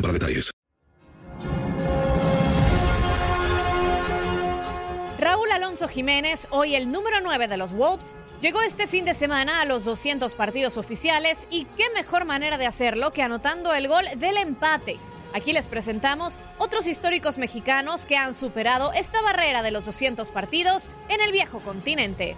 para detalles. Raúl Alonso Jiménez, hoy el número 9 de los Wolves, llegó este fin de semana a los 200 partidos oficiales y qué mejor manera de hacerlo que anotando el gol del empate. Aquí les presentamos otros históricos mexicanos que han superado esta barrera de los 200 partidos en el viejo continente.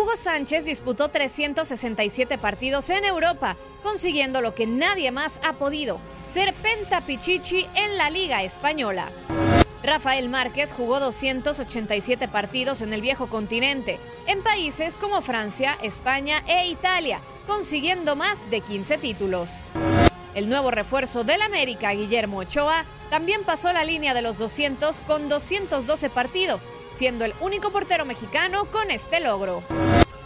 Hugo Sánchez disputó 367 partidos en Europa, consiguiendo lo que nadie más ha podido, ser pentapichichi en la Liga Española. Rafael Márquez jugó 287 partidos en el viejo continente, en países como Francia, España e Italia, consiguiendo más de 15 títulos. El nuevo refuerzo del América, Guillermo Ochoa, también pasó la línea de los 200 con 212 partidos, siendo el único portero mexicano con este logro.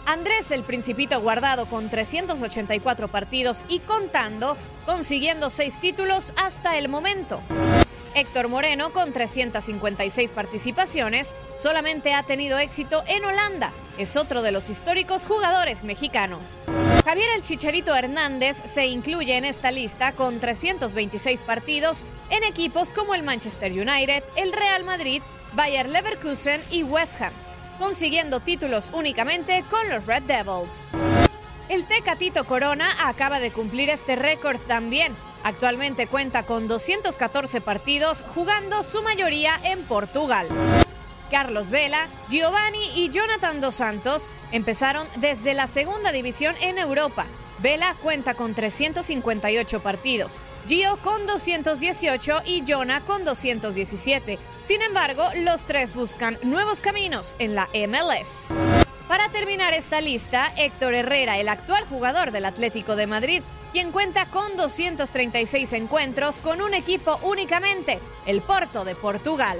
Andrés el Principito Guardado con 384 partidos y contando, consiguiendo 6 títulos hasta el momento. Héctor Moreno, con 356 participaciones, solamente ha tenido éxito en Holanda. Es otro de los históricos jugadores mexicanos. Javier El Chicharito Hernández se incluye en esta lista con 326 partidos en equipos como el Manchester United, el Real Madrid, Bayer Leverkusen y West Ham, consiguiendo títulos únicamente con los Red Devils. El Tecatito Corona acaba de cumplir este récord también. Actualmente cuenta con 214 partidos, jugando su mayoría en Portugal. Carlos Vela, Giovanni y Jonathan Dos Santos empezaron desde la segunda división en Europa. Vela cuenta con 358 partidos, Gio con 218 y Jonah con 217. Sin embargo, los tres buscan nuevos caminos en la MLS. Para terminar esta lista, Héctor Herrera, el actual jugador del Atlético de Madrid, quien cuenta con 236 encuentros con un equipo únicamente, el Porto de Portugal.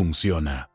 funciona.